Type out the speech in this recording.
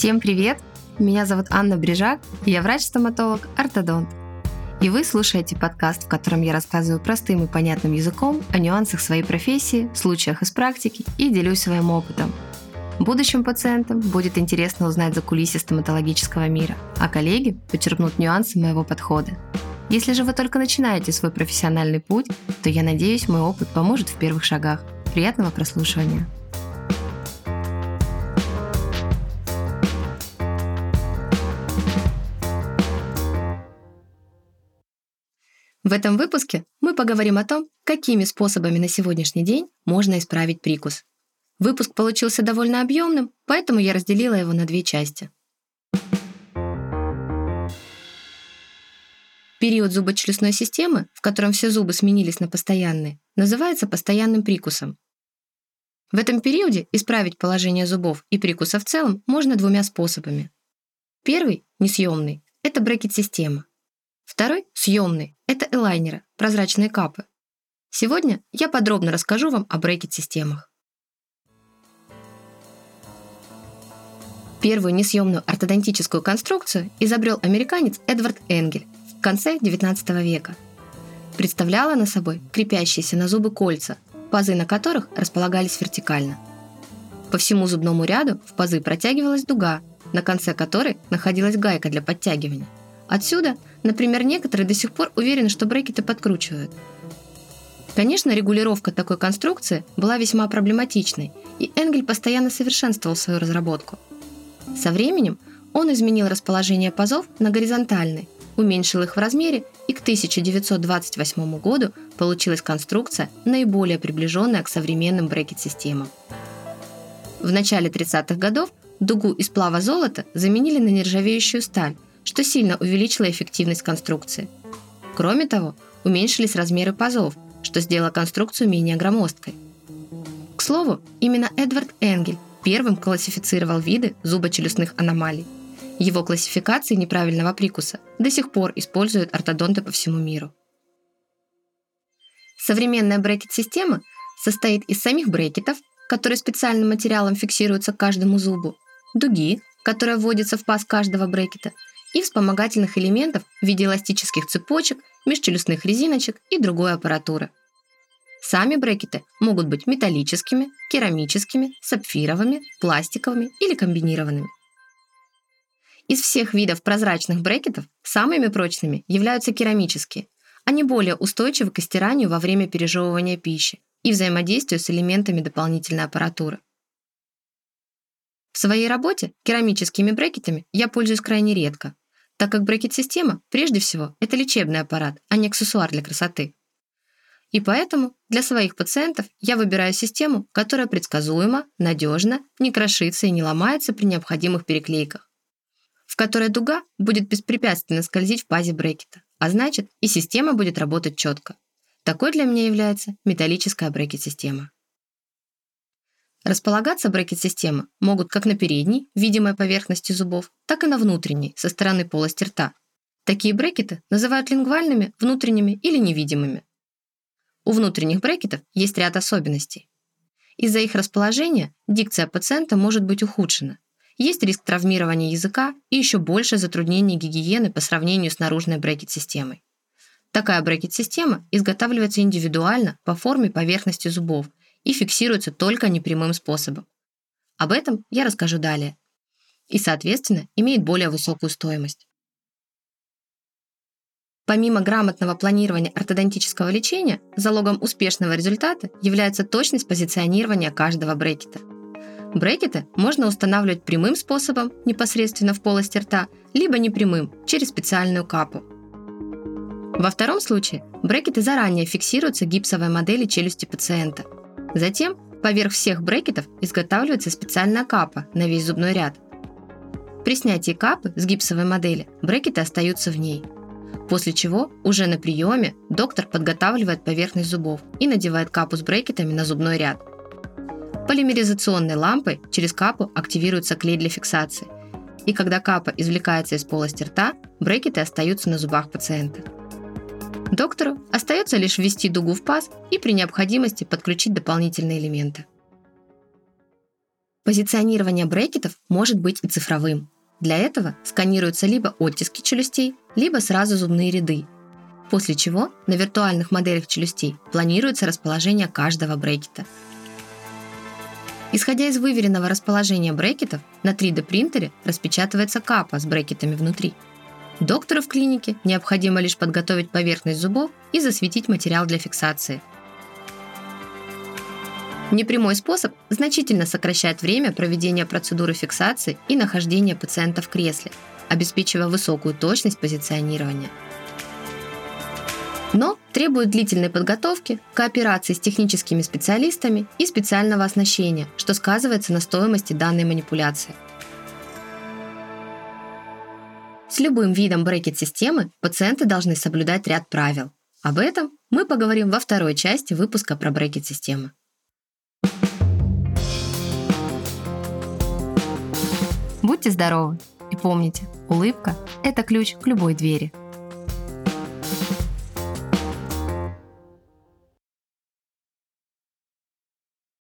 Всем привет! Меня зовут Анна Брижак, я врач-стоматолог, ортодонт. И вы слушаете подкаст, в котором я рассказываю простым и понятным языком о нюансах своей профессии, случаях из практики и делюсь своим опытом. Будущим пациентам будет интересно узнать за кулисы стоматологического мира, а коллеги подчеркнут нюансы моего подхода. Если же вы только начинаете свой профессиональный путь, то я надеюсь, мой опыт поможет в первых шагах. Приятного прослушивания! В этом выпуске мы поговорим о том, какими способами на сегодняшний день можно исправить прикус. Выпуск получился довольно объемным, поэтому я разделила его на две части. Период зубочелюстной системы, в котором все зубы сменились на постоянные, называется постоянным прикусом. В этом периоде исправить положение зубов и прикуса в целом можно двумя способами. Первый, несъемный, это брекет-система. Второй, съемный, это элайнеры, прозрачные капы. Сегодня я подробно расскажу вам о брекет-системах. Первую несъемную ортодонтическую конструкцию изобрел американец Эдвард Энгель в конце XIX века. Представляла она собой крепящиеся на зубы кольца, пазы на которых располагались вертикально. По всему зубному ряду в пазы протягивалась дуга, на конце которой находилась гайка для подтягивания. Отсюда – Например, некоторые до сих пор уверены, что брекеты подкручивают. Конечно, регулировка такой конструкции была весьма проблематичной, и Энгель постоянно совершенствовал свою разработку. Со временем он изменил расположение пазов на горизонтальные, уменьшил их в размере, и к 1928 году получилась конструкция, наиболее приближенная к современным брекет-системам. В начале 30-х годов дугу из плава золота заменили на нержавеющую сталь – что сильно увеличило эффективность конструкции. Кроме того, уменьшились размеры пазов, что сделало конструкцию менее громоздкой. К слову, именно Эдвард Энгель первым классифицировал виды зубочелюстных аномалий. Его классификации неправильного прикуса до сих пор используют ортодонты по всему миру. Современная брекет-система состоит из самих брекетов, которые специальным материалом фиксируются к каждому зубу, дуги, которая вводится в паз каждого брекета, и вспомогательных элементов в виде эластических цепочек, межчелюстных резиночек и другой аппаратуры. Сами брекеты могут быть металлическими, керамическими, сапфировыми, пластиковыми или комбинированными. Из всех видов прозрачных брекетов самыми прочными являются керамические. Они более устойчивы к стиранию во время пережевывания пищи и взаимодействию с элементами дополнительной аппаратуры. В своей работе керамическими брекетами я пользуюсь крайне редко, так как брекет-система, прежде всего, это лечебный аппарат, а не аксессуар для красоты. И поэтому для своих пациентов я выбираю систему, которая предсказуема, надежна, не крошится и не ломается при необходимых переклейках, в которой дуга будет беспрепятственно скользить в пазе брекета, а значит и система будет работать четко. Такой для меня является металлическая брекет-система. Располагаться брекет-системы могут как на передней, видимой поверхности зубов, так и на внутренней, со стороны полости рта. Такие брекеты называют лингвальными, внутренними или невидимыми. У внутренних брекетов есть ряд особенностей. Из-за их расположения дикция пациента может быть ухудшена. Есть риск травмирования языка и еще больше затруднений гигиены по сравнению с наружной брекет-системой. Такая брекет-система изготавливается индивидуально по форме поверхности зубов и фиксируется только непрямым способом. Об этом я расскажу далее. И, соответственно, имеет более высокую стоимость. Помимо грамотного планирования ортодонтического лечения, залогом успешного результата является точность позиционирования каждого брекета. Брекеты можно устанавливать прямым способом, непосредственно в полости рта, либо непрямым, через специальную капу. Во втором случае брекеты заранее фиксируются гипсовой модели челюсти пациента – Затем поверх всех брекетов изготавливается специальная капа на весь зубной ряд. При снятии капы с гипсовой модели брекеты остаются в ней. После чего уже на приеме доктор подготавливает поверхность зубов и надевает капу с брекетами на зубной ряд. Полимеризационной лампой через капу активируется клей для фиксации. И когда капа извлекается из полости рта, брекеты остаются на зубах пациента. Доктору остается лишь ввести дугу в паз и при необходимости подключить дополнительные элементы. Позиционирование брекетов может быть и цифровым. Для этого сканируются либо оттиски челюстей, либо сразу зубные ряды. После чего на виртуальных моделях челюстей планируется расположение каждого брекета. Исходя из выверенного расположения брекетов, на 3D принтере распечатывается капа с брекетами внутри. Доктору в клинике необходимо лишь подготовить поверхность зубов и засветить материал для фиксации – Непрямой способ значительно сокращает время проведения процедуры фиксации и нахождения пациента в кресле, обеспечивая высокую точность позиционирования. Но требует длительной подготовки, кооперации с техническими специалистами и специального оснащения, что сказывается на стоимости данной манипуляции. С любым видом брекет-системы пациенты должны соблюдать ряд правил. Об этом мы поговорим во второй части выпуска про брекет-системы. Будьте здоровы и помните, улыбка – это ключ к любой двери.